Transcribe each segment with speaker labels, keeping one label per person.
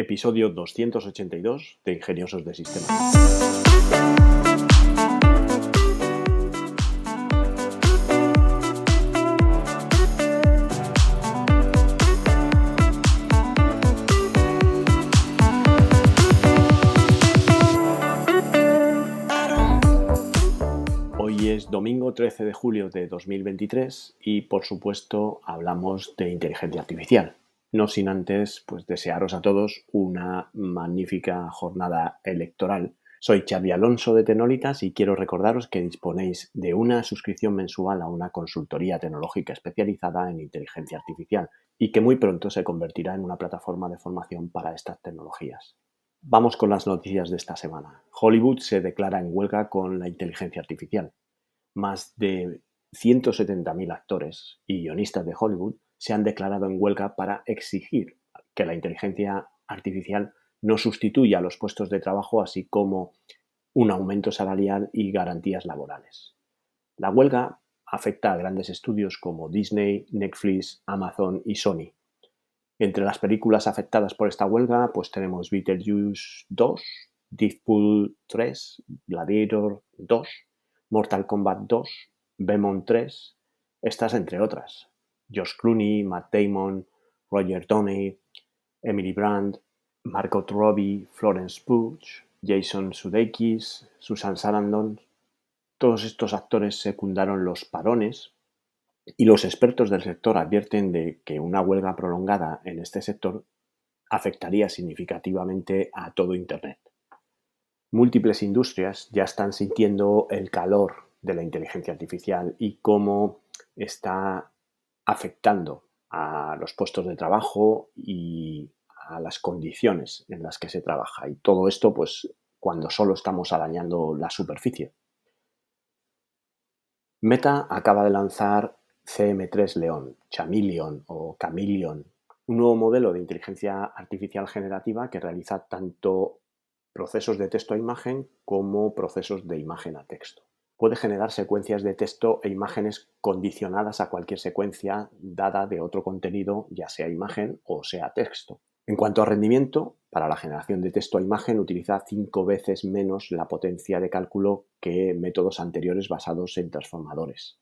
Speaker 1: episodio 282 de Ingeniosos de Sistemas. Hoy es domingo 13 de julio de 2023 y por supuesto hablamos de inteligencia artificial no sin antes pues desearos a todos una magnífica jornada electoral. Soy Xavi Alonso de Tenolitas y quiero recordaros que disponéis de una suscripción mensual a una consultoría tecnológica especializada en inteligencia artificial y que muy pronto se convertirá en una plataforma de formación para estas tecnologías. Vamos con las noticias de esta semana. Hollywood se declara en huelga con la inteligencia artificial. Más de 170.000 actores y guionistas de Hollywood se han declarado en huelga para exigir que la inteligencia artificial no sustituya los puestos de trabajo, así como un aumento salarial y garantías laborales. La huelga afecta a grandes estudios como Disney, Netflix, Amazon y Sony. Entre las películas afectadas por esta huelga, pues tenemos Beetlejuice 2, Deadpool 3, Gladiator 2, Mortal Kombat 2, Venom 3, estas entre otras. Josh Clooney, Matt Damon, Roger Downey, Emily Brandt, Margot Robbie, Florence Pugh, Jason Sudeikis, Susan Sarandon. Todos estos actores secundaron los parones y los expertos del sector advierten de que una huelga prolongada en este sector afectaría significativamente a todo Internet. Múltiples industrias ya están sintiendo el calor de la inteligencia artificial y cómo está afectando a los puestos de trabajo y a las condiciones en las que se trabaja. Y todo esto, pues, cuando solo estamos arañando la superficie. Meta acaba de lanzar CM3 León, Chameleon o Chameleon, un nuevo modelo de inteligencia artificial generativa que realiza tanto procesos de texto a imagen como procesos de imagen a texto puede generar secuencias de texto e imágenes condicionadas a cualquier secuencia dada de otro contenido, ya sea imagen o sea texto. En cuanto a rendimiento, para la generación de texto a imagen utiliza cinco veces menos la potencia de cálculo que métodos anteriores basados en transformadores.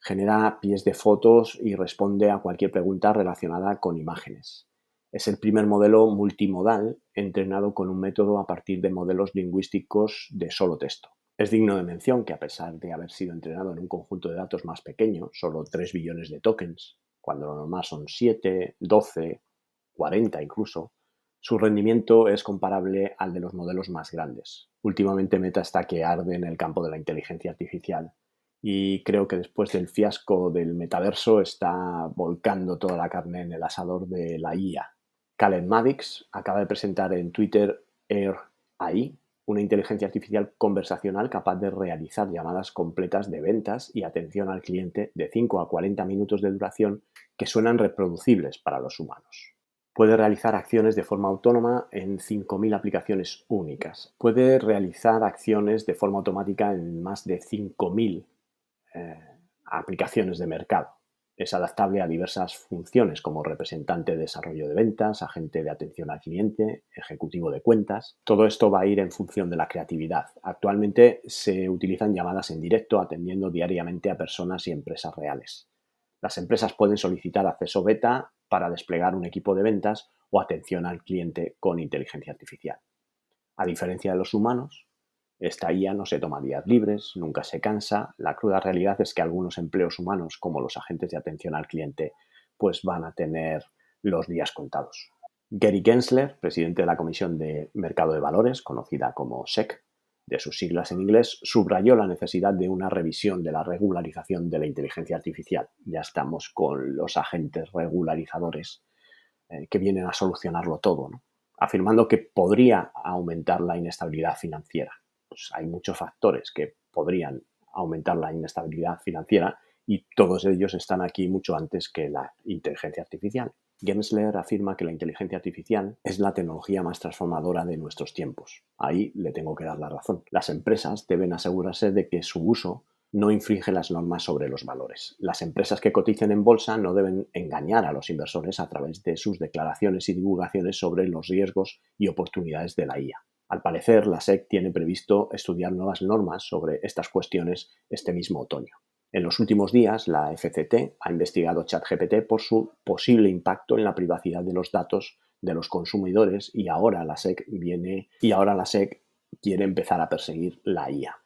Speaker 1: Genera pies de fotos y responde a cualquier pregunta relacionada con imágenes. Es el primer modelo multimodal entrenado con un método a partir de modelos lingüísticos de solo texto. Es digno de mención que a pesar de haber sido entrenado en un conjunto de datos más pequeño, solo 3 billones de tokens, cuando lo normal son 7, 12, 40 incluso, su rendimiento es comparable al de los modelos más grandes. Últimamente Meta está que arde en el campo de la inteligencia artificial y creo que después del fiasco del metaverso está volcando toda la carne en el asador de la IA. Calen Maddox acaba de presentar en Twitter Air AI, una inteligencia artificial conversacional capaz de realizar llamadas completas de ventas y atención al cliente de 5 a 40 minutos de duración que suenan reproducibles para los humanos. Puede realizar acciones de forma autónoma en 5.000 aplicaciones únicas. Puede realizar acciones de forma automática en más de 5.000 eh, aplicaciones de mercado. Es adaptable a diversas funciones como representante de desarrollo de ventas, agente de atención al cliente, ejecutivo de cuentas. Todo esto va a ir en función de la creatividad. Actualmente se utilizan llamadas en directo atendiendo diariamente a personas y empresas reales. Las empresas pueden solicitar acceso beta para desplegar un equipo de ventas o atención al cliente con inteligencia artificial. A diferencia de los humanos, esta IA no se toma días libres, nunca se cansa. La cruda realidad es que algunos empleos humanos, como los agentes de atención al cliente, pues van a tener los días contados. Gary Gensler, presidente de la Comisión de Mercado de Valores, conocida como SEC, de sus siglas en inglés, subrayó la necesidad de una revisión de la regularización de la inteligencia artificial. Ya estamos con los agentes regularizadores eh, que vienen a solucionarlo todo, afirmando que podría aumentar la inestabilidad financiera. Pues, hay muchos factores que podrían aumentar la inestabilidad financiera y todos ellos están aquí mucho antes que la inteligencia artificial. Gensler afirma que la inteligencia artificial es la tecnología más transformadora de nuestros tiempos. Ahí le tengo que dar la razón. Las empresas deben asegurarse de que su uso no infringe las normas sobre los valores. Las empresas que coticen en bolsa no deben engañar a los inversores a través de sus declaraciones y divulgaciones sobre los riesgos y oportunidades de la IA. Al parecer, la SEC tiene previsto estudiar nuevas normas sobre estas cuestiones este mismo otoño. En los últimos días, la FCT ha investigado ChatGPT por su posible impacto en la privacidad de los datos de los consumidores y ahora la SEC viene y ahora la SEC quiere empezar a perseguir la IA.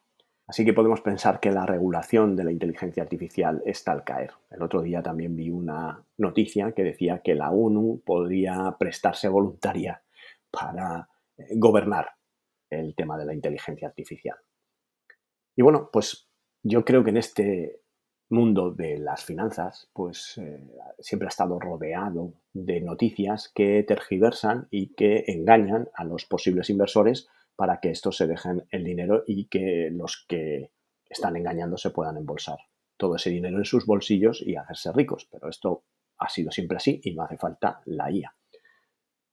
Speaker 1: Así que podemos pensar que la regulación de la inteligencia artificial está al caer. El otro día también vi una noticia que decía que la ONU podría prestarse voluntaria para gobernar el tema de la inteligencia artificial. Y bueno, pues yo creo que en este mundo de las finanzas, pues eh, siempre ha estado rodeado de noticias que tergiversan y que engañan a los posibles inversores para que estos se dejen el dinero y que los que están engañando se puedan embolsar todo ese dinero en sus bolsillos y hacerse ricos. Pero esto ha sido siempre así y no hace falta la IA.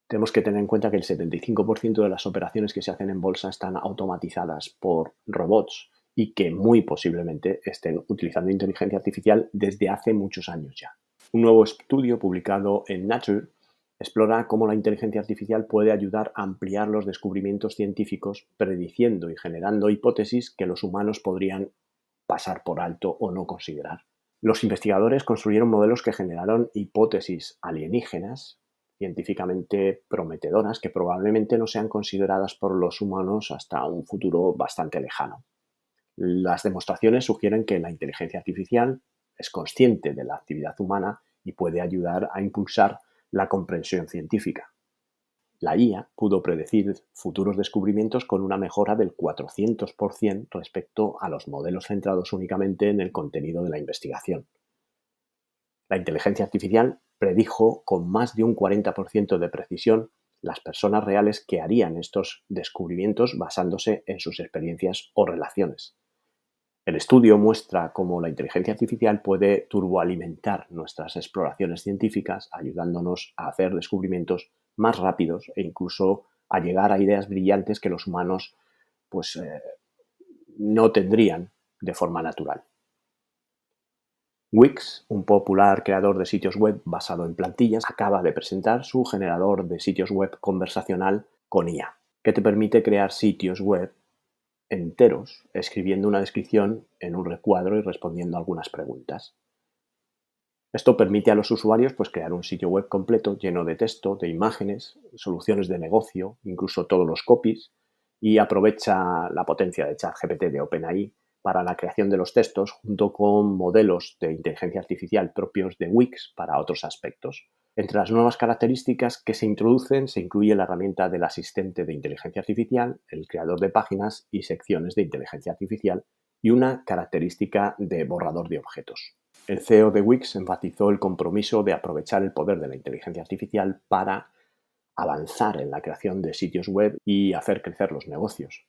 Speaker 1: Tenemos que tener en cuenta que el 75% de las operaciones que se hacen en bolsa están automatizadas por robots y que muy posiblemente estén utilizando inteligencia artificial desde hace muchos años ya. Un nuevo estudio publicado en Nature explora cómo la inteligencia artificial puede ayudar a ampliar los descubrimientos científicos, prediciendo y generando hipótesis que los humanos podrían pasar por alto o no considerar. Los investigadores construyeron modelos que generaron hipótesis alienígenas científicamente prometedoras que probablemente no sean consideradas por los humanos hasta un futuro bastante lejano. Las demostraciones sugieren que la inteligencia artificial es consciente de la actividad humana y puede ayudar a impulsar la comprensión científica. La IA pudo predecir futuros descubrimientos con una mejora del 400% respecto a los modelos centrados únicamente en el contenido de la investigación. La inteligencia artificial predijo con más de un 40% de precisión las personas reales que harían estos descubrimientos basándose en sus experiencias o relaciones. El estudio muestra cómo la inteligencia artificial puede turboalimentar nuestras exploraciones científicas, ayudándonos a hacer descubrimientos más rápidos e incluso a llegar a ideas brillantes que los humanos pues, eh, no tendrían de forma natural. Wix, un popular creador de sitios web basado en plantillas, acaba de presentar su generador de sitios web conversacional con IA, que te permite crear sitios web enteros escribiendo una descripción en un recuadro y respondiendo algunas preguntas. Esto permite a los usuarios pues, crear un sitio web completo lleno de texto, de imágenes, soluciones de negocio, incluso todos los copies, y aprovecha la potencia de ChatGPT de OpenAI para la creación de los textos junto con modelos de inteligencia artificial propios de Wix para otros aspectos. Entre las nuevas características que se introducen se incluye la herramienta del asistente de inteligencia artificial, el creador de páginas y secciones de inteligencia artificial y una característica de borrador de objetos. El CEO de Wix enfatizó el compromiso de aprovechar el poder de la inteligencia artificial para avanzar en la creación de sitios web y hacer crecer los negocios.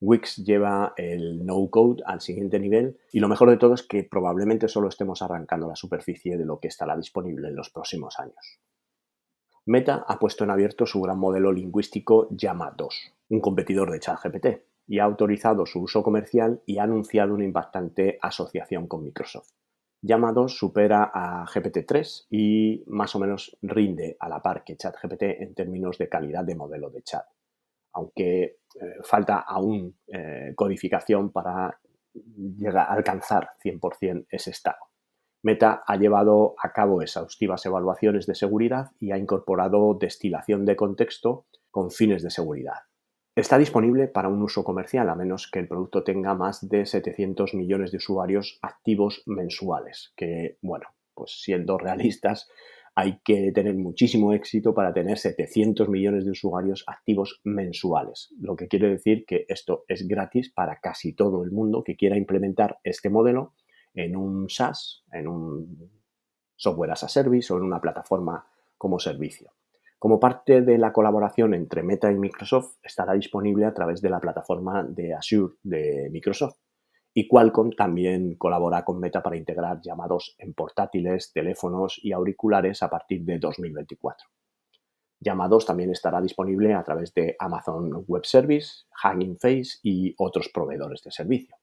Speaker 1: Wix lleva el no-code al siguiente nivel y lo mejor de todo es que probablemente solo estemos arrancando la superficie de lo que estará disponible en los próximos años. Meta ha puesto en abierto su gran modelo lingüístico Llama 2, un competidor de ChatGPT, y ha autorizado su uso comercial y ha anunciado una impactante asociación con Microsoft. Llama 2 supera a GPT-3 y más o menos rinde a la par que ChatGPT en términos de calidad de modelo de chat aunque eh, falta aún eh, codificación para llegar a alcanzar 100% ese estado. Meta ha llevado a cabo exhaustivas evaluaciones de seguridad y ha incorporado destilación de contexto con fines de seguridad. Está disponible para un uso comercial a menos que el producto tenga más de 700 millones de usuarios activos mensuales, que, bueno, pues siendo realistas, hay que tener muchísimo éxito para tener 700 millones de usuarios activos mensuales, lo que quiere decir que esto es gratis para casi todo el mundo que quiera implementar este modelo en un SaaS, en un software as a service o en una plataforma como servicio. Como parte de la colaboración entre Meta y Microsoft, estará disponible a través de la plataforma de Azure de Microsoft y Qualcomm también colabora con Meta para integrar llamados en portátiles, teléfonos y auriculares a partir de 2024. Llamados también estará disponible a través de Amazon Web Service, Hugging Face y otros proveedores de servicio.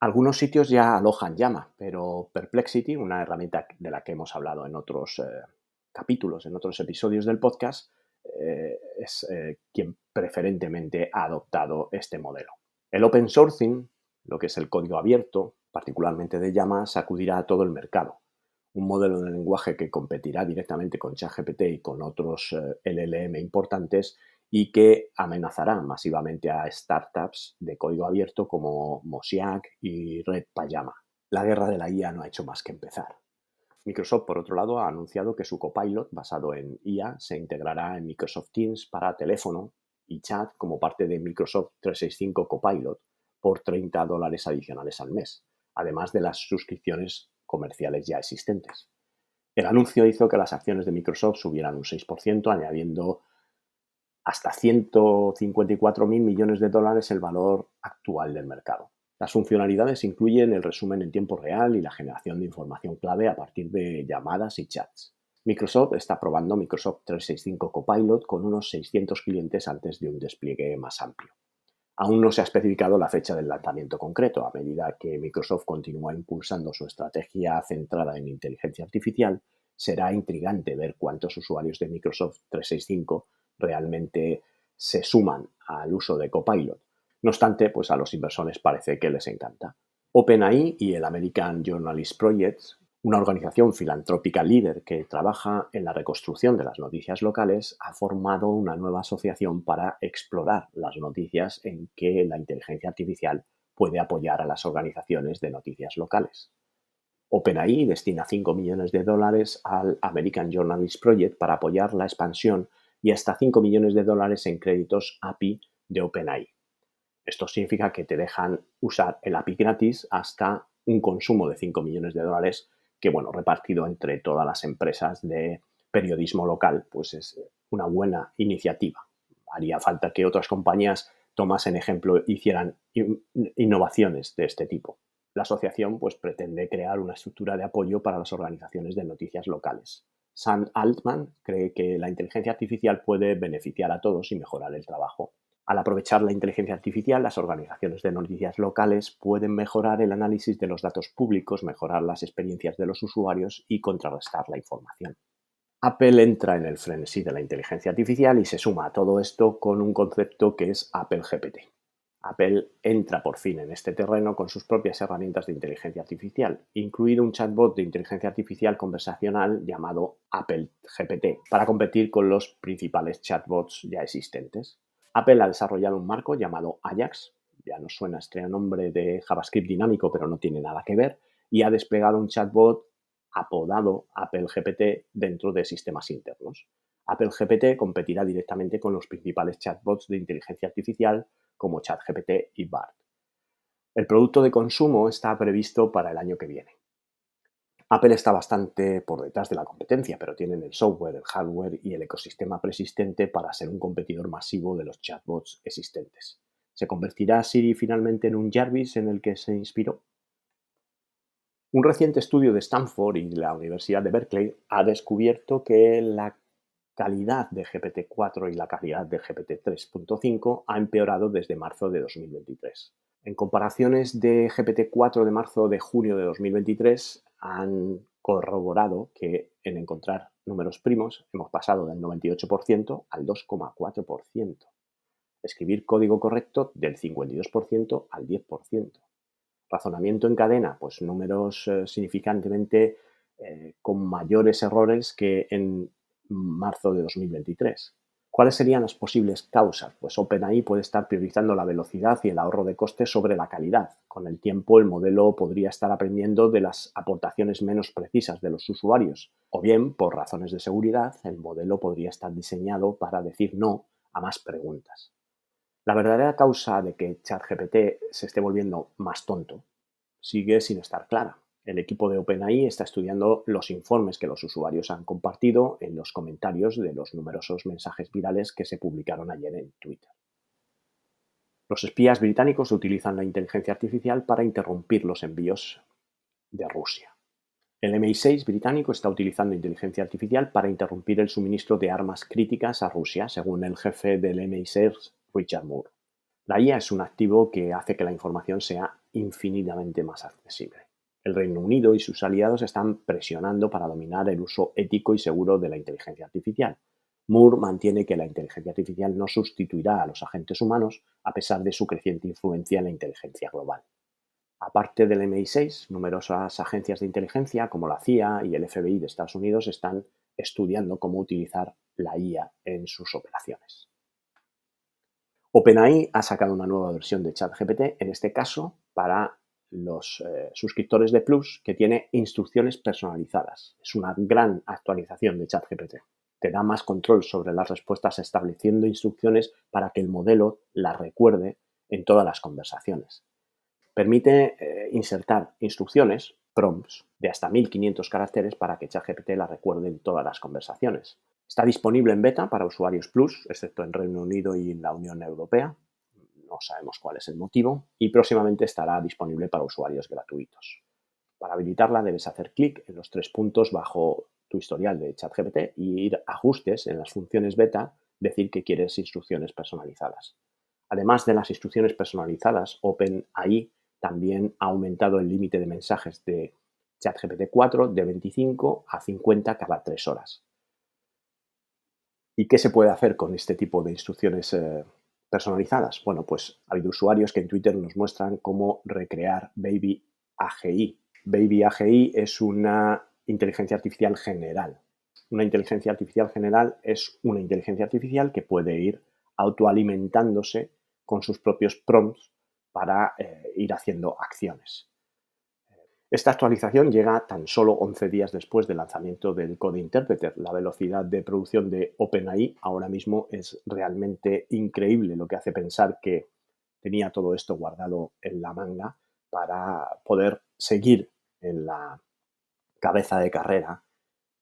Speaker 1: Algunos sitios ya alojan llama, pero Perplexity, una herramienta de la que hemos hablado en otros eh, capítulos, en otros episodios del podcast, eh, es eh, quien preferentemente ha adoptado este modelo. El open sourcing, lo que es el código abierto, particularmente de llama, sacudirá a todo el mercado. Un modelo de lenguaje que competirá directamente con ChatGPT y con otros LLM importantes y que amenazará masivamente a startups de código abierto como Mosaic y Red Pajama. La guerra de la IA no ha hecho más que empezar. Microsoft, por otro lado, ha anunciado que su Copilot, basado en IA, se integrará en Microsoft Teams para teléfono y chat como parte de Microsoft 365 Copilot por 30 dólares adicionales al mes, además de las suscripciones comerciales ya existentes. El anuncio hizo que las acciones de Microsoft subieran un 6%, añadiendo hasta 154 mil millones de dólares el valor actual del mercado. Las funcionalidades incluyen el resumen en tiempo real y la generación de información clave a partir de llamadas y chats. Microsoft está probando Microsoft 365 Copilot con unos 600 clientes antes de un despliegue más amplio. Aún no se ha especificado la fecha del lanzamiento concreto. A medida que Microsoft continúa impulsando su estrategia centrada en inteligencia artificial, será intrigante ver cuántos usuarios de Microsoft 365 realmente se suman al uso de Copilot. No obstante, pues a los inversores parece que les encanta. OpenAI y el American Journalist Project, una organización filantrópica líder que trabaja en la reconstrucción de las noticias locales, ha formado una nueva asociación para explorar las noticias en que la inteligencia artificial puede apoyar a las organizaciones de noticias locales. OpenAI destina 5 millones de dólares al American Journalist Project para apoyar la expansión y hasta 5 millones de dólares en créditos API de OpenAI. Esto significa que te dejan usar el API gratis hasta un consumo de 5 millones de dólares que, bueno, repartido entre todas las empresas de periodismo local, pues es una buena iniciativa. Haría falta que otras compañías tomasen ejemplo, hicieran innovaciones de este tipo. La asociación pues, pretende crear una estructura de apoyo para las organizaciones de noticias locales. Sam Altman cree que la inteligencia artificial puede beneficiar a todos y mejorar el trabajo. Al aprovechar la inteligencia artificial, las organizaciones de noticias locales pueden mejorar el análisis de los datos públicos, mejorar las experiencias de los usuarios y contrarrestar la información. Apple entra en el frenesí de la inteligencia artificial y se suma a todo esto con un concepto que es Apple GPT. Apple entra por fin en este terreno con sus propias herramientas de inteligencia artificial, incluido un chatbot de inteligencia artificial conversacional llamado Apple GPT, para competir con los principales chatbots ya existentes. Apple ha desarrollado un marco llamado Ajax, ya no suena este nombre de JavaScript dinámico, pero no tiene nada que ver, y ha desplegado un chatbot apodado Apple GPT dentro de sistemas internos. Apple GPT competirá directamente con los principales chatbots de inteligencia artificial como ChatGPT y BART. El producto de consumo está previsto para el año que viene. Apple está bastante por detrás de la competencia, pero tienen el software, el hardware y el ecosistema persistente para ser un competidor masivo de los chatbots existentes. ¿Se convertirá Siri finalmente en un Jarvis en el que se inspiró? Un reciente estudio de Stanford y la Universidad de Berkeley ha descubierto que la calidad de GPT-4 y la calidad de GPT 3.5 ha empeorado desde marzo de 2023. En comparaciones de GPT-4 de marzo de junio de 2023 han corroborado que en encontrar números primos hemos pasado del 98% al 2,4%. Escribir código correcto del 52% al 10%. Razonamiento en cadena, pues números eh, significantemente eh, con mayores errores que en marzo de 2023. ¿Cuáles serían las posibles causas? Pues OpenAI puede estar priorizando la velocidad y el ahorro de costes sobre la calidad. Con el tiempo el modelo podría estar aprendiendo de las aportaciones menos precisas de los usuarios. O bien, por razones de seguridad, el modelo podría estar diseñado para decir no a más preguntas. La verdadera causa de que ChatGPT se esté volviendo más tonto sigue sin estar clara. El equipo de OpenAI está estudiando los informes que los usuarios han compartido en los comentarios de los numerosos mensajes virales que se publicaron ayer en Twitter. Los espías británicos utilizan la inteligencia artificial para interrumpir los envíos de Rusia. El MI6 británico está utilizando inteligencia artificial para interrumpir el suministro de armas críticas a Rusia, según el jefe del MI6, Richard Moore. La IA es un activo que hace que la información sea infinitamente más accesible. El Reino Unido y sus aliados están presionando para dominar el uso ético y seguro de la inteligencia artificial. Moore mantiene que la inteligencia artificial no sustituirá a los agentes humanos a pesar de su creciente influencia en la inteligencia global. Aparte del MI6, numerosas agencias de inteligencia como la CIA y el FBI de Estados Unidos están estudiando cómo utilizar la IA en sus operaciones. OpenAI ha sacado una nueva versión de ChatGPT, en este caso para los eh, suscriptores de Plus, que tiene instrucciones personalizadas. Es una gran actualización de ChatGPT. Te da más control sobre las respuestas estableciendo instrucciones para que el modelo las recuerde en todas las conversaciones. Permite eh, insertar instrucciones, prompts, de hasta 1500 caracteres para que ChatGPT las recuerde en todas las conversaciones. Está disponible en beta para usuarios Plus, excepto en Reino Unido y en la Unión Europea no sabemos cuál es el motivo, y próximamente estará disponible para usuarios gratuitos. Para habilitarla debes hacer clic en los tres puntos bajo tu historial de ChatGPT y ir a ajustes en las funciones beta, decir que quieres instrucciones personalizadas. Además de las instrucciones personalizadas, OpenAI también ha aumentado el límite de mensajes de ChatGPT 4 de 25 a 50 cada tres horas. ¿Y qué se puede hacer con este tipo de instrucciones eh, personalizadas? Bueno, pues ha habido usuarios que en Twitter nos muestran cómo recrear Baby AGI. Baby AGI es una inteligencia artificial general. Una inteligencia artificial general es una inteligencia artificial que puede ir autoalimentándose con sus propios prompts para eh, ir haciendo acciones. Esta actualización llega tan solo 11 días después del lanzamiento del Code Interpreter. La velocidad de producción de OpenAI ahora mismo es realmente increíble, lo que hace pensar que tenía todo esto guardado en la manga para poder seguir en la cabeza de carrera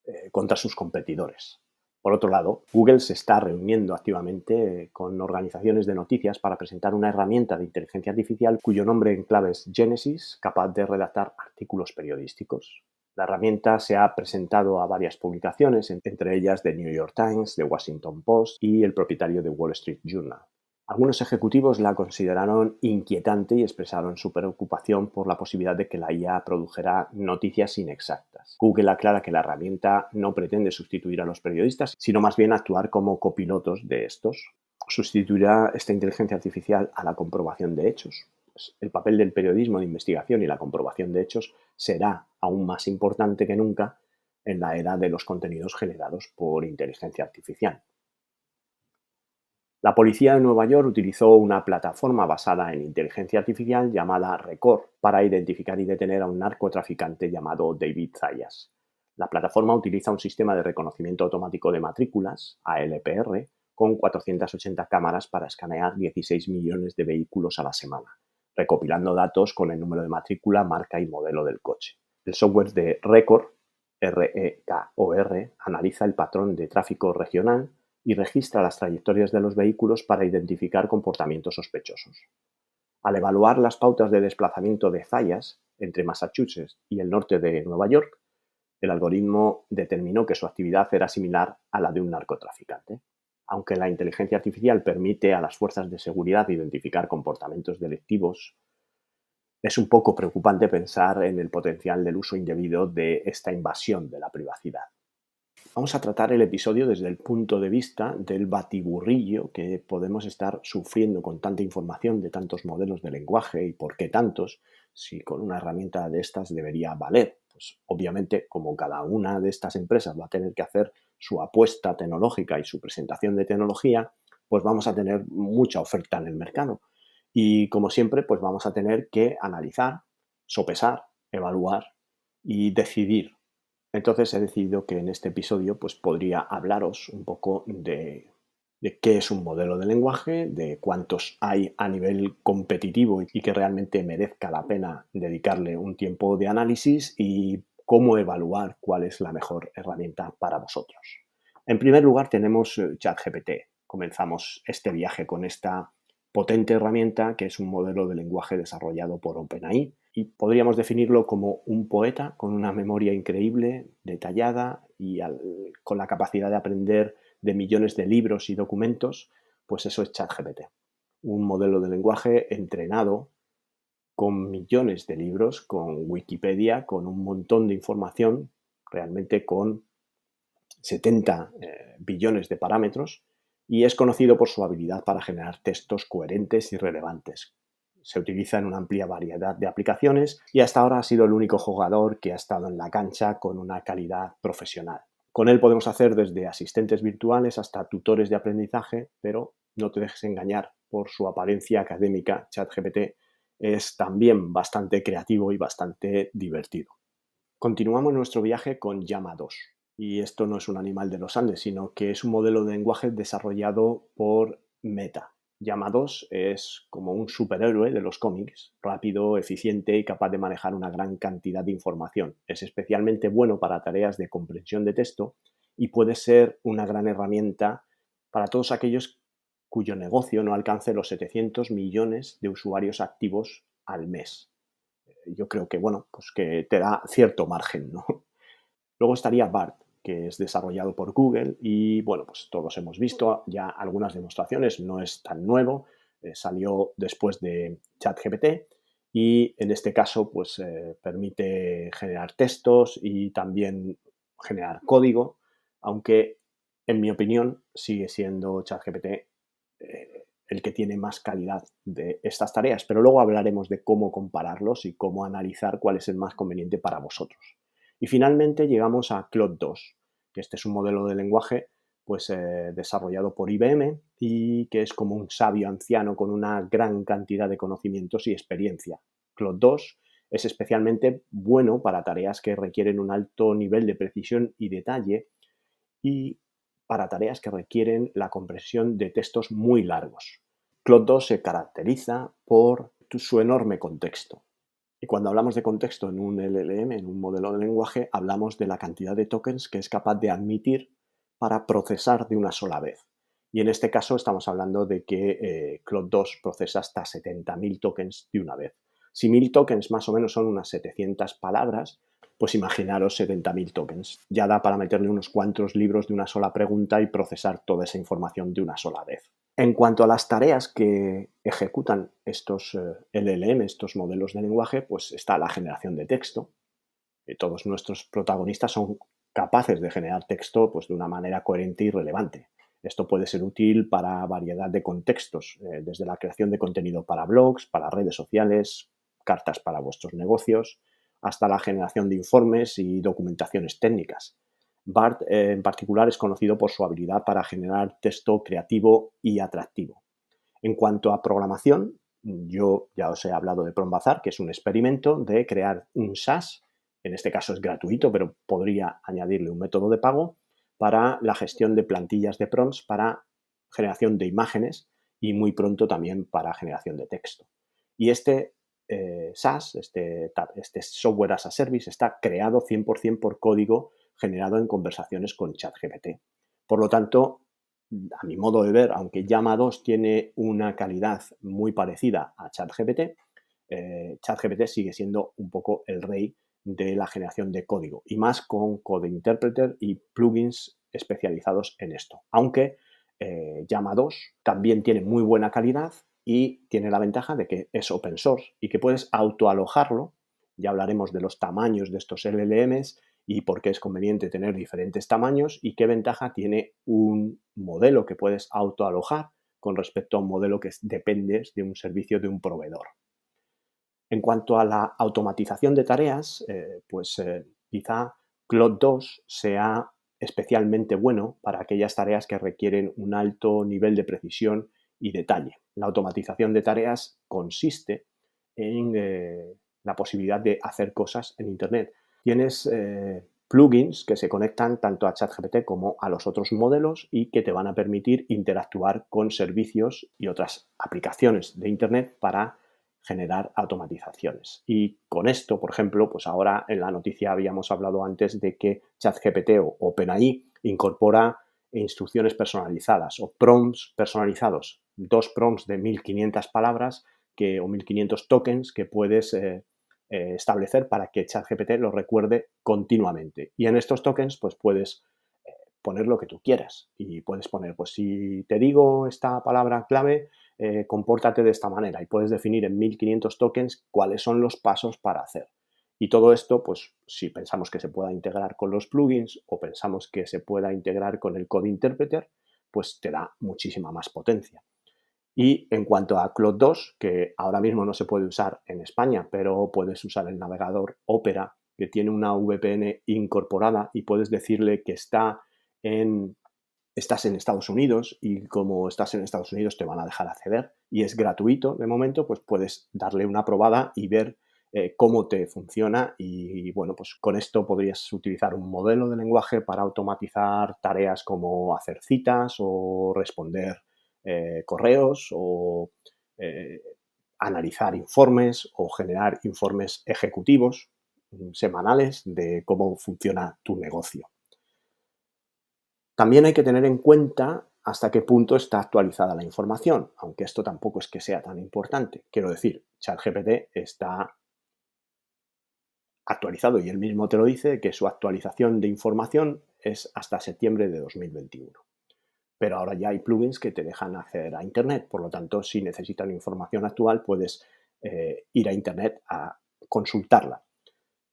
Speaker 1: eh, contra sus competidores. Por otro lado, Google se está reuniendo activamente con organizaciones de noticias para presentar una herramienta de inteligencia artificial cuyo nombre en clave es Genesis, capaz de redactar artículos periodísticos. La herramienta se ha presentado a varias publicaciones, entre ellas The New York Times, The Washington Post y el propietario de Wall Street Journal. Algunos ejecutivos la consideraron inquietante y expresaron su preocupación por la posibilidad de que la IA produjera noticias inexactas. Google aclara que la herramienta no pretende sustituir a los periodistas, sino más bien actuar como copilotos de estos. Sustituirá esta inteligencia artificial a la comprobación de hechos. Pues el papel del periodismo de investigación y la comprobación de hechos será aún más importante que nunca en la era de los contenidos generados por inteligencia artificial. La policía de Nueva York utilizó una plataforma basada en inteligencia artificial llamada Record para identificar y detener a un narcotraficante llamado David Zayas. La plataforma utiliza un sistema de reconocimiento automático de matrículas, ALPR, con 480 cámaras para escanear 16 millones de vehículos a la semana, recopilando datos con el número de matrícula, marca y modelo del coche. El software de Record, REKOR, analiza el patrón de tráfico regional y registra las trayectorias de los vehículos para identificar comportamientos sospechosos. Al evaluar las pautas de desplazamiento de Zayas entre Massachusetts y el norte de Nueva York, el algoritmo determinó que su actividad era similar a la de un narcotraficante. Aunque la inteligencia artificial permite a las fuerzas de seguridad identificar comportamientos delictivos, es un poco preocupante pensar en el potencial del uso indebido de esta invasión de la privacidad. Vamos a tratar el episodio desde el punto de vista del batiburrillo que podemos estar sufriendo con tanta información de tantos modelos de lenguaje y por qué tantos, si con una herramienta de estas debería valer. Pues obviamente, como cada una de estas empresas va a tener que hacer su apuesta tecnológica y su presentación de tecnología, pues vamos a tener mucha oferta en el mercado. Y como siempre, pues vamos a tener que analizar, sopesar, evaluar y decidir entonces he decidido que en este episodio pues, podría hablaros un poco de, qué es un modelo de lenguaje, de cuántos hay a nivel competitivo y que realmente merezca la pena dedicarle un tiempo de análisis y cómo evaluar cuál es la mejor herramienta para vosotros. En primer lugar tenemos eh, ChatGPT. Comenzamos este viaje con esta potente herramienta que es un modelo de lenguaje desarrollado por OpenAI y podríamos definirlo como un poeta con una memoria increíble, detallada y con la capacidad de aprender de millones de libros y documentos, pues eso es ChatGPT. Un modelo de lenguaje entrenado con millones de libros, con Wikipedia, con un montón de información, realmente con 70 eh, billones de parámetros, y es conocido por su habilidad para generar textos coherentes y relevantes. Se utiliza en una amplia variedad de aplicaciones y hasta ahora ha sido el único jugador que ha estado en la cancha con una calidad profesional. Con él podemos hacer desde asistentes virtuales hasta tutores de aprendizaje, pero no te dejes engañar por su apariencia académica. ChatGPT es también bastante creativo y bastante divertido. Continuamos nuestro viaje con Llama 2. Y esto no es un animal de los Andes, sino que es un modelo de lenguaje desarrollado por Meta. Llama 2 es como un superhéroe de los cómics, rápido, eficiente y capaz de manejar una gran cantidad de información. Es especialmente bueno para tareas de comprensión de texto y puede ser una gran herramienta para todos aquellos cuyo negocio no alcance los 700 millones de usuarios activos al mes. Yo creo que, bueno, pues que te da cierto margen, ¿no? Luego estaría BART, que es desarrollado por Google y, bueno, pues todos hemos visto ya algunas demostraciones, no es tan nuevo, eh, salió después de ChatGPT y en este caso, pues eh, permite generar textos y también generar código, aunque en mi opinión sigue siendo ChatGPT eh, el que tiene más calidad de estas tareas, pero luego hablaremos de cómo compararlos y cómo analizar cuál es el más conveniente para vosotros. Y finalmente llegamos a Cloud 2, que este es un modelo de lenguaje pues, eh, desarrollado por IBM y que es como un sabio anciano con una gran cantidad de conocimientos y experiencia. Cloud 2 es especialmente bueno para tareas que requieren un alto nivel de precisión y detalle y para tareas que requieren la compresión de textos muy largos. Cloud 2 se caracteriza por su enorme contexto. Y cuando hablamos de contexto en un LLM, en un modelo de lenguaje, hablamos de la cantidad de tokens que es capaz de admitir para procesar de una sola vez. Y en este caso estamos hablando de que eh, Cloud 2 procesa hasta 70.000 tokens de una vez. Si 1.000 tokens más o menos son unas 700 palabras, pues imaginaros 70.000 tokens. Ya da para meterle unos cuantos libros de una sola pregunta y procesar toda esa información de una sola vez. En cuanto a las tareas que ejecutan estos eh, LLM, estos modelos de lenguaje, pues está la generación de texto. Eh, todos nuestros protagonistas son capaces de generar texto pues, de una manera coherente y relevante. Esto puede ser útil para variedad de contextos, eh, desde la creación de contenido para blogs, para redes sociales, cartas para vuestros negocios, hasta la generación de informes y documentaciones técnicas. BART eh, en particular es conocido por su habilidad para generar texto creativo y atractivo. En cuanto a programación, yo ya os he hablado de Prombazar, que es un experimento de crear un SaaS, en este caso es gratuito, pero podría añadirle un método de pago para la gestión de plantillas de prompts para generación de imágenes y muy pronto también para generación de texto. Y este eh, SaaS, este, este, software as a service, está creado 100% por código generado en conversaciones con ChatGPT. Por lo tanto, a mi modo de ver, aunque Llama 2 tiene una calidad muy parecida a ChatGPT, eh, ChatGPT sigue siendo un poco el rey de la generación de código y más con Code Interpreter y plugins especializados en esto. Aunque eh, Llama 2 también tiene muy buena calidad y tiene la ventaja de que es open source y que puedes autoalojarlo. Ya hablaremos de los tamaños de estos LLMs y por qué es conveniente tener diferentes tamaños y qué ventaja tiene un modelo que puedes autoalojar con respecto a un modelo que dependes de un servicio de un proveedor. En cuanto a la automatización de tareas, eh, pues eh, quizá Cloud 2 sea especialmente bueno para aquellas tareas que requieren un alto nivel de precisión y detalle. La automatización de tareas consiste en eh, la posibilidad de hacer cosas en Internet. Tienes eh, plugins que se conectan tanto a ChatGPT como a los otros modelos y que te van a permitir interactuar con servicios y otras aplicaciones de Internet para generar automatizaciones. Y con esto, por ejemplo, pues ahora en la noticia habíamos hablado antes de que ChatGPT o OpenAI incorpora instrucciones personalizadas o prompts personalizados, dos prompts de 1500 palabras que, o 1500 tokens que puedes eh, eh, establecer para que ChatGPT lo recuerde continuamente. Y en estos tokens pues puedes eh, poner lo que tú quieras y puedes poner, pues si te digo esta palabra clave, compórtate de esta manera y puedes definir en 1500 tokens cuáles son los pasos para hacer. Y todo esto, pues si pensamos que se pueda integrar con los plugins o pensamos que se pueda integrar con el Code Interpreter, pues te da muchísima más potencia. Y en cuanto a Cloud 2, que ahora mismo no se puede usar en España, pero puedes usar el navegador Opera, que tiene una VPN incorporada y puedes decirle que está en, estás en Estados Unidos y como estás en Estados Unidos te van a dejar acceder y es gratuito de momento, pues puedes darle una probada y ver eh, cómo te funciona y, bueno, pues con esto podrías utilizar un modelo de lenguaje para automatizar tareas como hacer citas o responder eh, correos o eh, analizar informes o generar informes ejecutivos mm, semanales de cómo funciona tu negocio. También hay que tener en cuenta hasta qué punto está actualizada la información, aunque esto tampoco es que sea tan importante. Quiero decir, ChatGPT está actualizado y él mismo te lo dice, que su actualización de información es hasta septiembre de 2021. Pero ahora ya hay plugins que te dejan acceder a Internet, por lo tanto, si necesitas información actual, puedes eh, ir a Internet a consultarla.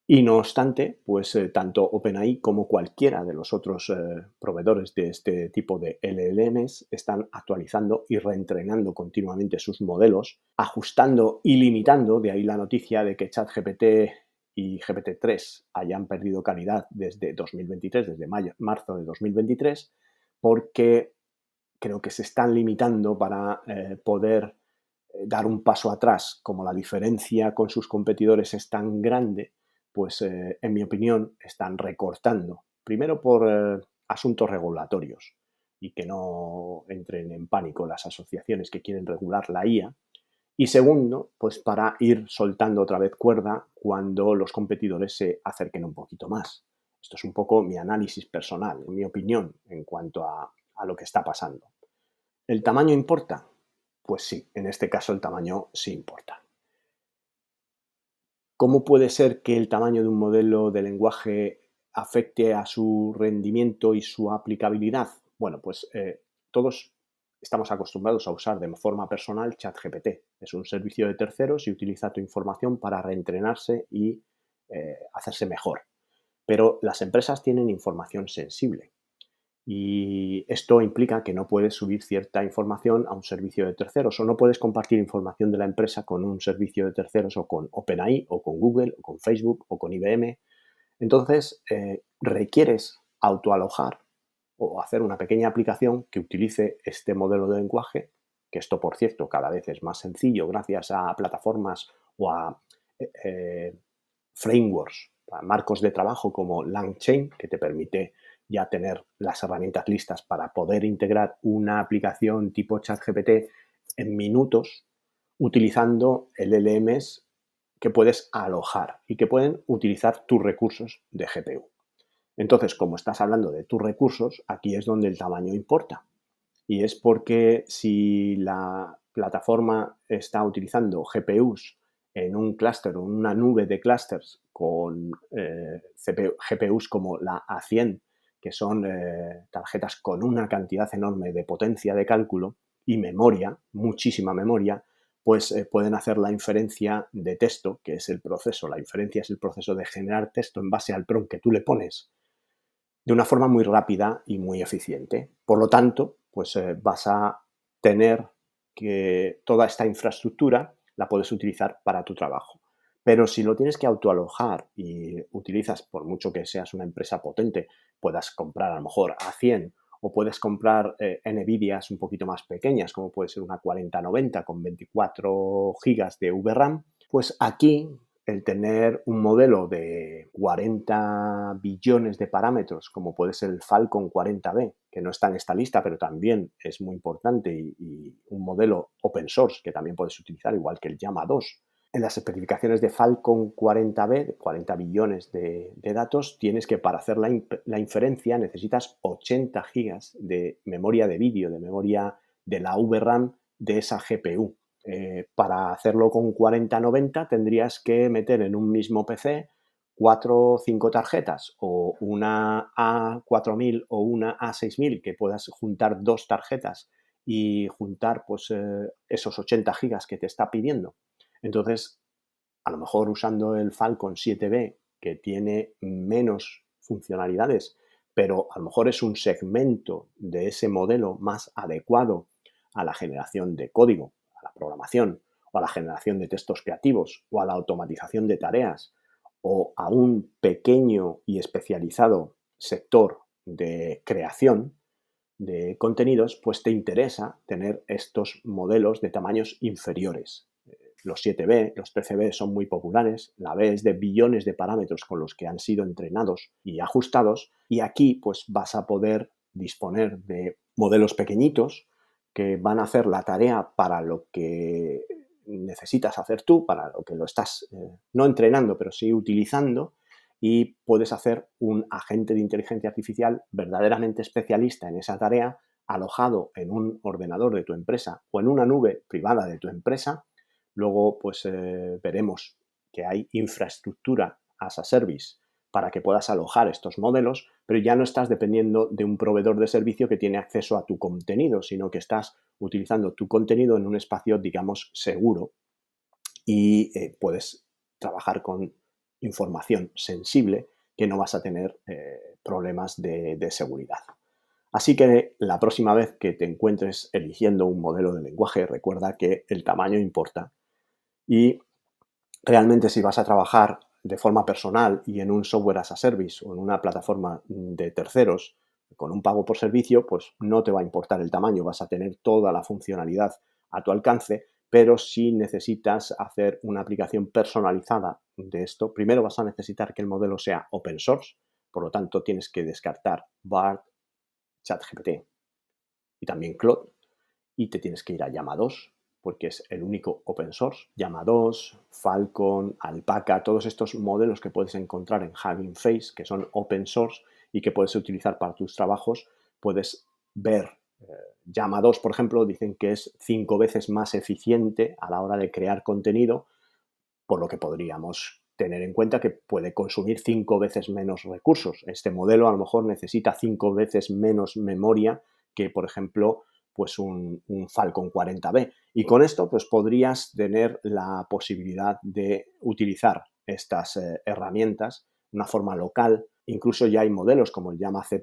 Speaker 1: Y no obstante, pues eh, tanto OpenAI como cualquiera de los otros eh, proveedores de este tipo de LLMs están actualizando y reentrenando continuamente sus modelos, ajustando y limitando, de ahí la noticia de que ChatGPT y GPT-3 hayan perdido calidad desde 2023, desde mayo, marzo de 2023, porque creo que se están limitando para eh, poder eh, dar un paso atrás, como la diferencia con sus competidores es tan grande, pues eh, en mi opinión están recortando, primero por asuntos regulatorios y que no entren en pánico las asociaciones que quieren regular la IA, y segundo, pues para ir soltando otra vez cuerda cuando los competidores se acerquen un poquito más. Esto es un poco mi análisis personal, mi opinión en cuanto a, lo que está pasando. ¿El tamaño importa? Pues sí, en este caso el tamaño sí importa. ¿Cómo puede ser que el tamaño de un modelo de lenguaje afecte a su rendimiento y su aplicabilidad? Bueno, pues eh, todos estamos acostumbrados a usar de forma personal ChatGPT. Es un servicio de terceros y utiliza tu información para reentrenarse y eh, hacerse mejor. Pero las empresas tienen información sensible y esto implica que no puedes subir cierta información a un servicio de terceros o no puedes compartir información de la empresa con un servicio de terceros o con OpenAI o con Google o con Facebook o con IBM. Entonces, eh, requieres autoalojar o hacer una pequeña aplicación que utilice este modelo de lenguaje, que esto por cierto cada vez es más sencillo gracias a plataformas o a eh, eh, frameworks, a marcos de trabajo como LangChain, que te permite ya tener las herramientas listas para poder integrar una aplicación tipo ChatGPT en minutos utilizando LLMs que puedes alojar y que pueden utilizar tus recursos de GPU. Entonces, como estás hablando de tus recursos, aquí es donde el tamaño importa. Y es porque si la plataforma está utilizando GPUs en un clúster o en una nube de clústeres con eh, GPUs como la A100, que son eh, tarjetas con una cantidad enorme de potencia de cálculo y memoria, muchísima memoria, pues eh, pueden hacer la inferencia de texto, que es el proceso. La inferencia es el proceso de generar texto en base al prompt que tú le pones de una forma muy rápida y muy eficiente. Por lo tanto, pues eh, vas a tener que toda esta infraestructura la puedes utilizar para tu trabajo. Pero si lo tienes que autoalojar y utilizas, por mucho que seas una empresa potente, puedas comprar a lo mejor a 100 o puedes comprar eh, NVIDIAs un poquito más pequeñas, como puede ser una 4090 con 24 GB de VRAM, pues aquí el tener un modelo de 40 billones de parámetros, como puede ser el Falcon 40B, que no está en esta lista, pero también es muy importante, y, un modelo open source que también puedes utilizar, igual que el Llama 2. En las especificaciones de Falcon 40B, 40 billones de, datos, tienes que para hacer la, la inferencia necesitas 80 gigas de memoria de vídeo, de memoria de la VRAM de esa GPU. Eh, para hacerlo con 4090 tendrías que meter en un mismo PC cuatro o cinco tarjetas o una A4000 o una A6000 que puedas juntar dos tarjetas y juntar pues, eh, esos 80 gigas que te está pidiendo. Entonces, a lo mejor usando el Falcon 7B, que tiene menos funcionalidades, pero a lo mejor es un segmento de ese modelo más adecuado a la generación de código, la programación, o a la generación de textos creativos, o a la automatización de tareas, o a un pequeño y especializado sector de creación de contenidos, pues te interesa tener estos modelos de tamaños inferiores. Los 7B, los 13B son muy populares, la B es de billones de parámetros con los que han sido entrenados y ajustados, y aquí pues vas a poder disponer de modelos pequeñitos que van a hacer la tarea para lo que necesitas hacer tú, para lo que lo estás eh, no entrenando, pero sí utilizando, y puedes hacer un agente de inteligencia artificial verdaderamente especialista en esa tarea, alojado en un ordenador de tu empresa o en una nube privada de tu empresa. Luego, pues eh, veremos que hay infraestructura as a service para que puedas alojar estos modelos, pero ya no estás dependiendo de un proveedor de servicio que tiene acceso a tu contenido, sino que estás utilizando tu contenido en un espacio, digamos, seguro y eh, puedes trabajar con información sensible que no vas a tener eh, problemas de, de seguridad. Así que la próxima vez que te encuentres eligiendo un modelo de lenguaje, recuerda que el tamaño importa y realmente si vas a trabajar de forma personal y en un software as a service o en una plataforma de terceros con un pago por servicio, pues no te va a importar el tamaño, vas a tener toda la funcionalidad a tu alcance, pero si necesitas hacer una aplicación personalizada de esto, primero vas a necesitar que el modelo sea open source, por lo tanto tienes que descartar BART, ChatGPT y también Claude y te tienes que ir a Llama 2 porque es el único open source. Llama 2, Falcon, Alpaca, todos estos modelos que puedes encontrar en Hugging Face, que son open source y que puedes utilizar para tus trabajos, puedes ver. Eh, Llama 2, por ejemplo, dicen que es cinco veces más eficiente a la hora de crear contenido, por lo que podríamos tener en cuenta que puede consumir cinco veces menos recursos. Este modelo a lo mejor necesita cinco veces menos memoria que, por ejemplo, pues un, Falcon 40B. Y con esto pues podrías tener la posibilidad de utilizar estas eh, herramientas de una forma local. Incluso ya hay modelos como el llama C++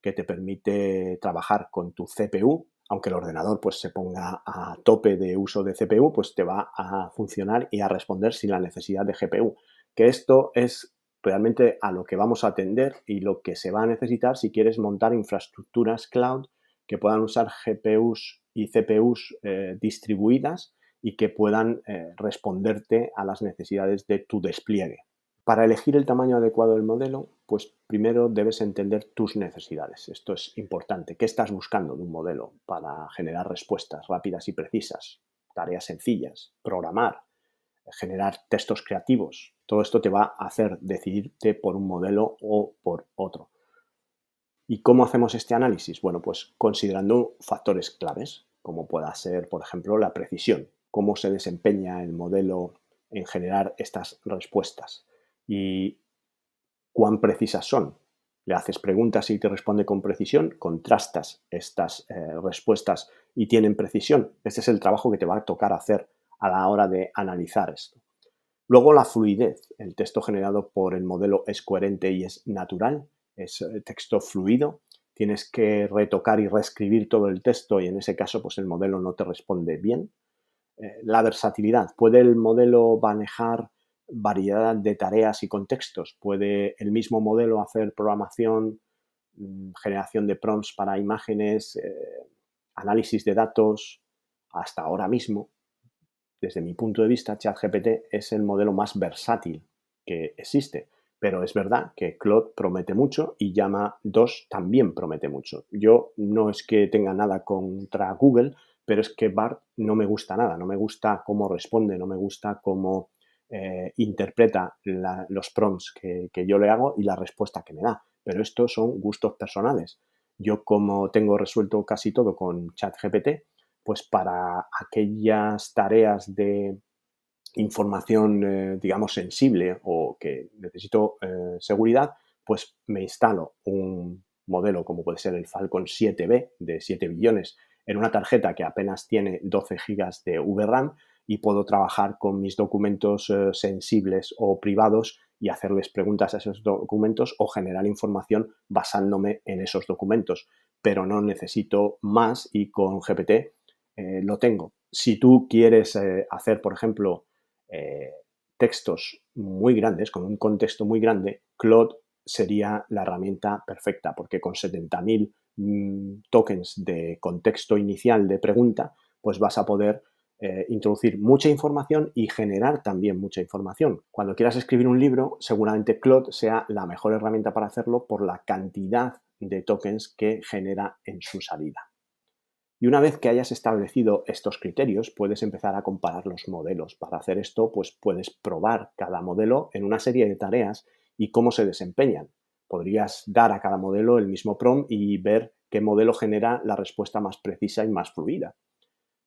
Speaker 1: que te permite trabajar con tu CPU, aunque el ordenador pues se ponga a tope de uso de CPU, pues te va a funcionar y a responder sin la necesidad de GPU. Que esto es realmente a lo que vamos a atender y lo que se va a necesitar si quieres montar infraestructuras cloud que puedan usar GPUs y CPUs eh, distribuidas y que puedan eh, responderte a las necesidades de tu despliegue. Para elegir el tamaño adecuado del modelo, pues primero debes entender tus necesidades. Esto es importante. ¿Qué estás buscando de un modelo para generar respuestas rápidas y precisas? Tareas sencillas, programar, generar textos creativos. Todo esto te va a hacer decidirte por un modelo o por otro. ¿Y cómo hacemos este análisis? Bueno, pues considerando factores claves, como pueda ser, por ejemplo, la precisión, cómo se desempeña el modelo en generar estas respuestas y cuán precisas son. Le haces preguntas y te responde con precisión, contrastas estas eh, respuestas y tienen precisión. Este es el trabajo que te va a tocar hacer a la hora de analizar esto. Luego la fluidez. El texto generado por el modelo es coherente y es natural es eh, texto fluido, tienes que retocar y reescribir todo el texto y en ese caso pues el modelo no te responde bien. Eh, la versatilidad, ¿puede el modelo manejar variedad de tareas y contextos? ¿Puede el mismo modelo hacer programación, mm, generación de prompts para imágenes, eh, análisis de datos? Hasta ahora mismo, desde mi punto de vista, ChatGPT es el modelo más versátil que existe pero es verdad que Claude promete mucho y Llama 2 también promete mucho. Yo no es que tenga nada contra Google, pero es que BART no me gusta nada, no me gusta cómo responde, no me gusta cómo eh, interpreta los prompts que, que yo le hago y la respuesta que me da. Pero estos son gustos personales. Yo como tengo resuelto casi todo con ChatGPT, pues para aquellas tareas de información, eh, digamos, sensible o que necesito eh, seguridad, pues me instalo un modelo como puede ser el Falcon 7B de 7 billones en una tarjeta que apenas tiene 12 GB de VRAM y puedo trabajar con mis documentos eh, sensibles o privados y hacerles preguntas a esos documentos o generar información basándome en esos documentos. Pero no necesito más y con GPT lo tengo. Si tú quieres hacer, por ejemplo, textos muy grandes, con un contexto muy grande, Claude sería la herramienta perfecta porque con 70.000 mm, tokens de contexto inicial de pregunta, pues vas a poder eh, introducir mucha información y generar también mucha información. Cuando quieras escribir un libro, seguramente Claude sea la mejor herramienta para hacerlo por la cantidad de tokens que genera en su salida. Y una vez que hayas establecido estos criterios, puedes empezar a comparar los modelos. Para hacer esto, pues puedes probar cada modelo en una serie de tareas y cómo se desempeñan. Podrías dar a cada modelo el mismo prompt y ver qué modelo genera la respuesta más precisa y más fluida.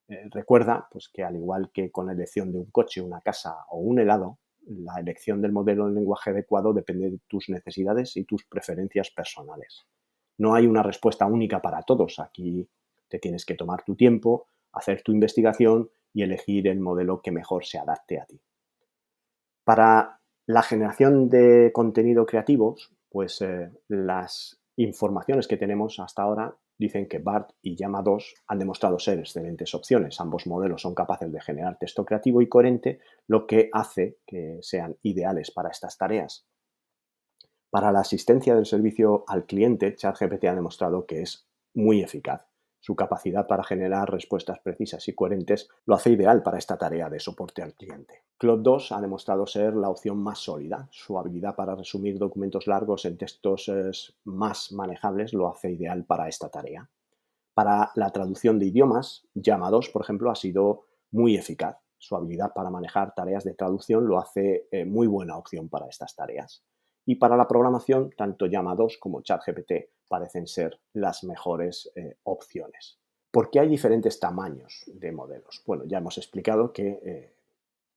Speaker 1: Eh, recuerda pues, que al igual que con la elección de un coche, una casa o un helado, la elección del modelo en lenguaje adecuado depende de tus necesidades y tus preferencias personales. No hay una respuesta única para todos. Aquí te tienes que tomar tu tiempo, hacer tu investigación y elegir el modelo que mejor se adapte a ti. Para la generación de contenido creativos, pues eh, las informaciones que tenemos hasta ahora dicen que BART y Llama 2 han demostrado ser excelentes opciones. Ambos modelos son capaces de generar texto creativo y coherente, lo que hace que sean ideales para estas tareas. Para la asistencia del servicio al cliente, ChatGPT ha demostrado que es muy eficaz. Su capacidad para generar respuestas precisas y coherentes lo hace ideal para esta tarea de soporte al cliente. Claude 2 ha demostrado ser la opción más sólida. Su habilidad para resumir documentos largos en textos más manejables lo hace ideal para esta tarea. Para la traducción de idiomas, Llama 2, por ejemplo, ha sido muy eficaz. Su habilidad para manejar tareas de traducción lo hace eh, muy buena opción para estas tareas. Y para la programación, tanto Llama 2 como ChatGPT parecen ser las mejores eh, opciones. ¿Por qué hay diferentes tamaños de modelos? Bueno, ya hemos explicado que eh,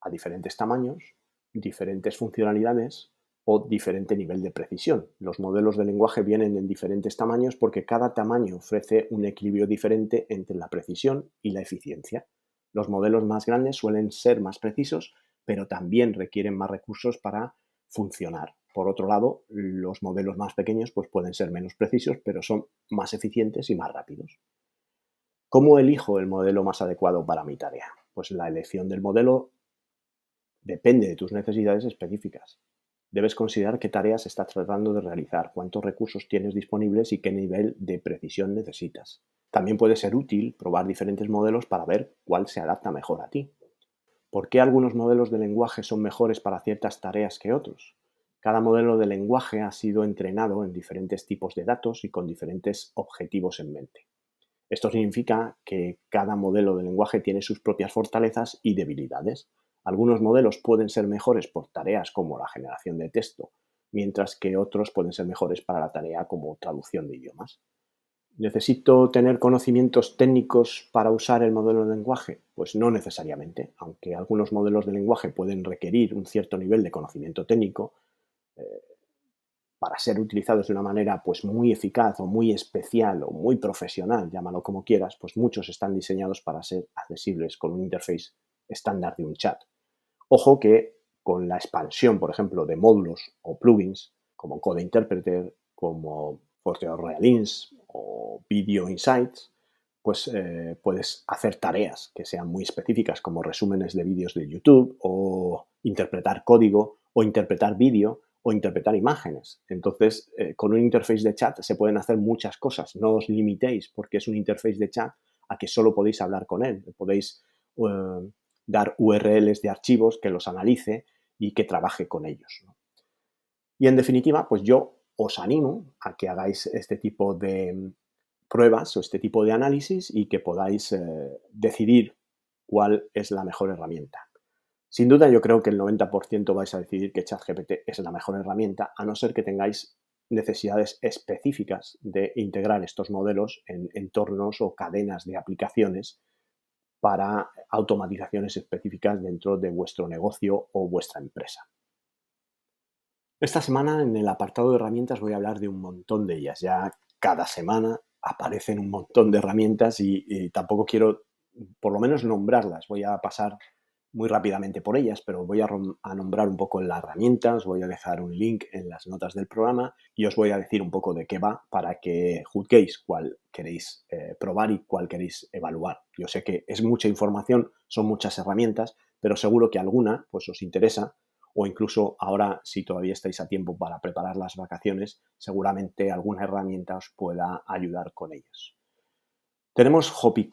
Speaker 1: a diferentes tamaños, diferentes funcionalidades o diferente nivel de precisión. Los modelos de lenguaje vienen en diferentes tamaños porque cada tamaño ofrece un equilibrio diferente entre la precisión y la eficiencia. Los modelos más grandes suelen ser más precisos, pero también requieren más recursos para funcionar. Por otro lado, los modelos más pequeños pues, pueden ser menos precisos, pero son más eficientes y más rápidos. ¿Cómo elijo el modelo más adecuado para mi tarea? Pues la elección del modelo depende de tus necesidades específicas. Debes considerar qué tareas estás tratando de realizar, cuántos recursos tienes disponibles y qué nivel de precisión necesitas. También puede ser útil probar diferentes modelos para ver cuál se adapta mejor a ti. ¿Por qué algunos modelos de lenguaje son mejores para ciertas tareas que otros? Cada modelo de lenguaje ha sido entrenado en diferentes tipos de datos y con diferentes objetivos en mente. Esto significa que cada modelo de lenguaje tiene sus propias fortalezas y debilidades. Algunos modelos pueden ser mejores por tareas como la generación de texto, mientras que otros pueden ser mejores para la tarea como traducción de idiomas. ¿Necesito tener conocimientos técnicos para usar el modelo de lenguaje? Pues no necesariamente, aunque algunos modelos de lenguaje pueden requerir un cierto nivel de conocimiento técnico para ser utilizados de una manera pues muy eficaz o muy especial o muy profesional, llámalo como quieras, pues muchos están diseñados para ser accesibles con un interface estándar de un chat. Ojo que con la expansión, por ejemplo, de módulos o plugins como Code Interpreter, como Forteo Realins o Video Insights, pues eh, puedes hacer tareas que sean muy específicas como resúmenes de vídeos de YouTube o interpretar código o interpretar vídeo o interpretar imágenes. Entonces, eh, con un interface de chat se pueden hacer muchas cosas. No os limitéis porque es un interface de chat a que solo podéis hablar con él. Podéis eh, dar URLs de archivos que los analice y que trabaje con ellos. Y en definitiva, pues yo os animo a que hagáis este tipo de mm, pruebas o este tipo de análisis y que podáis eh, decidir cuál es la mejor herramienta. Sin duda yo creo que el 90% vais a decidir que ChatGPT es la mejor herramienta, a no ser que tengáis necesidades específicas de integrar estos modelos en entornos o cadenas de aplicaciones para automatizaciones específicas dentro de vuestro negocio o vuestra empresa. Esta semana en el apartado de herramientas voy a hablar de un montón de ellas. Ya cada semana aparecen un montón de herramientas y, tampoco quiero, por lo menos, nombrarlas. Voy a pasar muy rápidamente por ellas, pero voy a, nombrar un poco las herramientas, voy a dejar un link en las notas del programa y os voy a decir un poco de qué va para que juzguéis cuál queréis eh, probar y cuál queréis evaluar. Yo sé que es mucha información, son muchas herramientas, pero seguro que alguna pues os interesa o incluso ahora, si todavía estáis a tiempo para preparar las vacaciones, seguramente alguna herramienta os pueda ayudar con ellas. Tenemos Copy,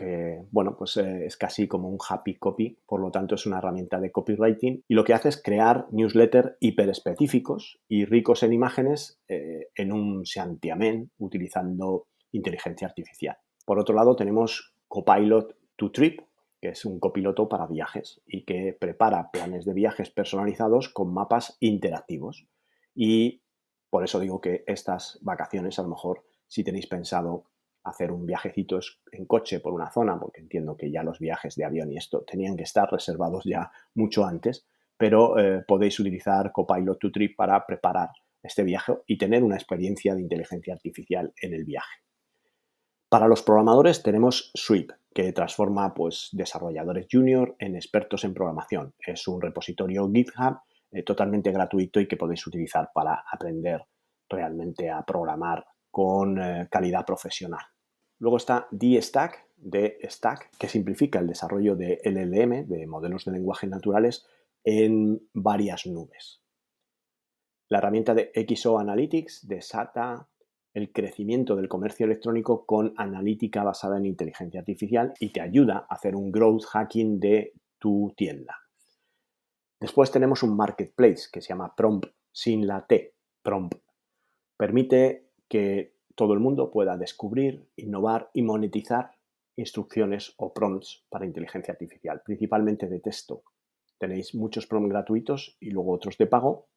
Speaker 1: que bueno, pues eh, es casi como un happy copy, por lo tanto es una herramienta de copywriting y lo que hace es crear newsletters hiperespecíficos y ricos en imágenes eh, en un santiamén utilizando inteligencia artificial. Por otro lado tenemos Copilot to Trip, que es un copiloto para viajes y que prepara planes de viajes personalizados con mapas interactivos. Y por eso digo que estas vacaciones, a lo mejor, si tenéis pensado hacer un viajecito en coche por una zona, porque entiendo que ya los viajes de avión y esto tenían que estar reservados ya mucho antes, pero eh, podéis utilizar Copilot to Trip para preparar este viaje y tener una experiencia de inteligencia artificial en el viaje. Para los programadores tenemos Sweep, que transforma pues, desarrolladores junior en expertos en programación. Es un repositorio GitHub eh, totalmente gratuito y que podéis utilizar para aprender realmente a programar con eh, calidad profesional. Luego está DStack, de Stack, que simplifica el desarrollo de LLM, de modelos de lenguaje naturales, en varias nubes. La herramienta de XO Analytics de SATA el crecimiento del comercio electrónico con analítica basada en inteligencia artificial y te ayuda a hacer un growth hacking de tu tienda. Después tenemos un marketplace que se llama Prompt sin la T, Prompt. Permite que todo el mundo pueda descubrir, innovar y monetizar instrucciones o prompts para inteligencia artificial, principalmente de texto. Tenéis muchos prompts gratuitos y luego otros de pago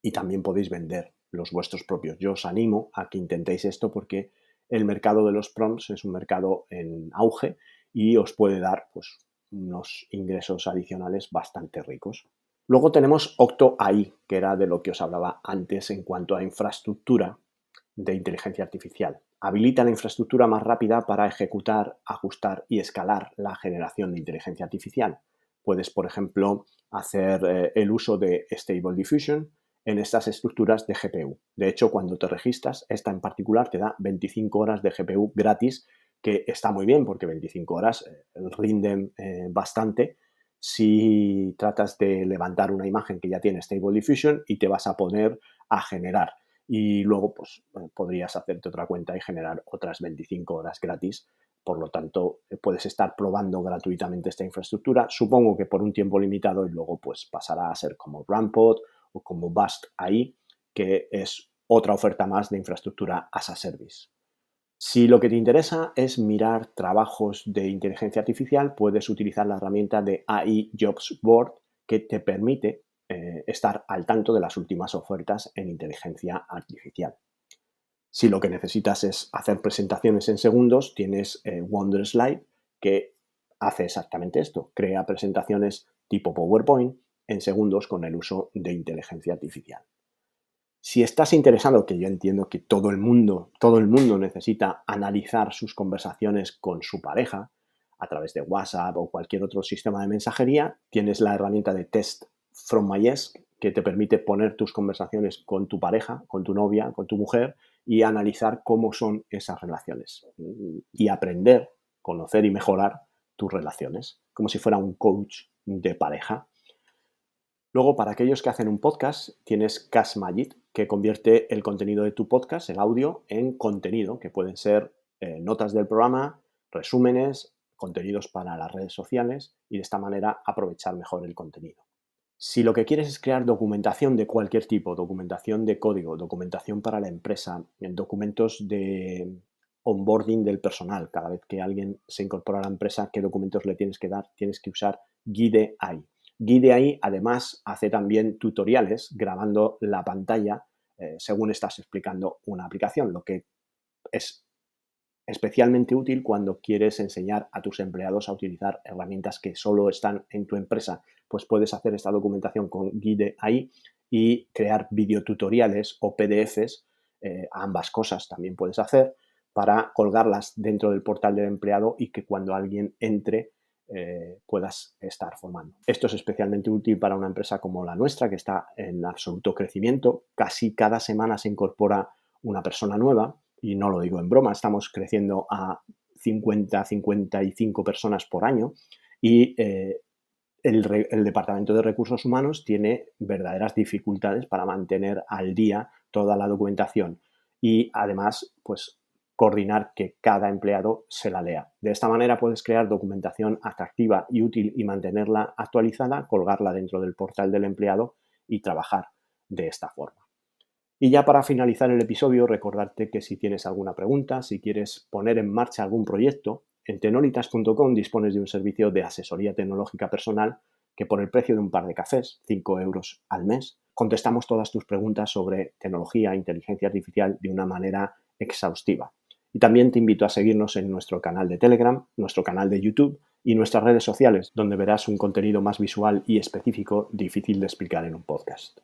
Speaker 1: y también podéis vender los vuestros propios. Yo os animo a que intentéis esto porque el mercado de los prompts es un mercado en auge y os puede dar pues, unos ingresos adicionales bastante ricos. Luego tenemos Octo AI, que era de lo que os hablaba antes en cuanto a infraestructura de inteligencia artificial. Habilita la infraestructura más rápida para ejecutar, ajustar y escalar la generación de inteligencia artificial. Puedes, por ejemplo, hacer eh, el uso de Stable Diffusion, en estas estructuras de GPU. De hecho, cuando te registras, esta en particular te da 25 horas de GPU gratis, que está muy bien porque 25 horas eh, rinden eh, bastante si tratas de levantar una imagen que ya tiene Stable Diffusion y te vas a poner a generar. Y luego, pues, eh, podrías hacerte otra cuenta y generar otras 25 horas gratis. Por lo tanto, puedes estar probando gratuitamente esta infraestructura. Supongo que por un tiempo limitado y luego, pues, pasará a ser como Rampot o como Bust AI, que es otra oferta más de infraestructura as a service. Si lo que te interesa es mirar trabajos de inteligencia artificial, puedes utilizar la herramienta de AI Jobs Board que te permite eh, estar al tanto de las últimas ofertas en inteligencia artificial. Si lo que necesitas es hacer presentaciones en segundos, tienes eh, Wonderslide que hace exactamente esto, crea presentaciones tipo PowerPoint en segundos con el uso de inteligencia artificial. Si estás interesado, que yo entiendo que todo el mundo, todo el mundo necesita analizar sus conversaciones con su pareja a través de WhatsApp o cualquier otro sistema de mensajería, tienes la herramienta de Test from My que te permite poner tus conversaciones con tu pareja, con tu novia, con tu mujer y analizar cómo son esas relaciones y aprender, conocer y mejorar tus relaciones, como si fuera un coach de pareja Luego, para aquellos que hacen un podcast, tienes Cash Magic, que convierte el contenido de tu podcast, el audio, en contenido, que pueden ser eh, notas del programa, resúmenes, contenidos para las redes sociales y de esta manera aprovechar mejor el contenido. Si lo que quieres es crear documentación de cualquier tipo, documentación de código, documentación para la empresa, documentos de onboarding del personal, cada vez que alguien se incorpora a la empresa, qué documentos le tienes que dar, tienes que usar AI. Guide además hace también tutoriales grabando la pantalla eh, según estás explicando una aplicación, lo que es especialmente útil cuando quieres enseñar a tus empleados a utilizar herramientas que solo están en tu empresa. Pues puedes hacer esta documentación con Guide y crear videotutoriales o PDFs, eh, ambas cosas también puedes hacer, para colgarlas dentro del portal del empleado y que cuando alguien entre eh, puedas estar formando. Esto es especialmente útil para una empresa como la nuestra, que está en absoluto crecimiento. Casi cada semana se incorpora una persona nueva, y no lo digo en broma, estamos creciendo a 50, 55 personas por año y eh, el, el, Departamento de Recursos Humanos tiene verdaderas dificultades para mantener al día toda la documentación y además, pues coordinar que cada empleado se la lea. De esta manera puedes crear documentación atractiva y útil y mantenerla actualizada, colgarla dentro del portal del empleado y trabajar de esta forma. Y ya para finalizar el episodio, recordarte que si tienes alguna pregunta, si quieres poner en marcha algún proyecto, en tenolitas.com dispones de un servicio de asesoría tecnológica personal que por el precio de un par de cafés, 5 euros al mes, contestamos todas tus preguntas sobre tecnología e inteligencia artificial de una manera exhaustiva. Y también te invito a seguirnos en nuestro canal de Telegram, nuestro canal de YouTube y nuestras redes sociales, donde verás un contenido más visual y específico difícil de explicar en un podcast.